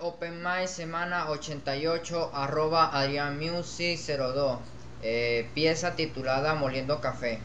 Open Mic semana 88 arroba Adrian Music 02 eh, pieza titulada Moliendo Café.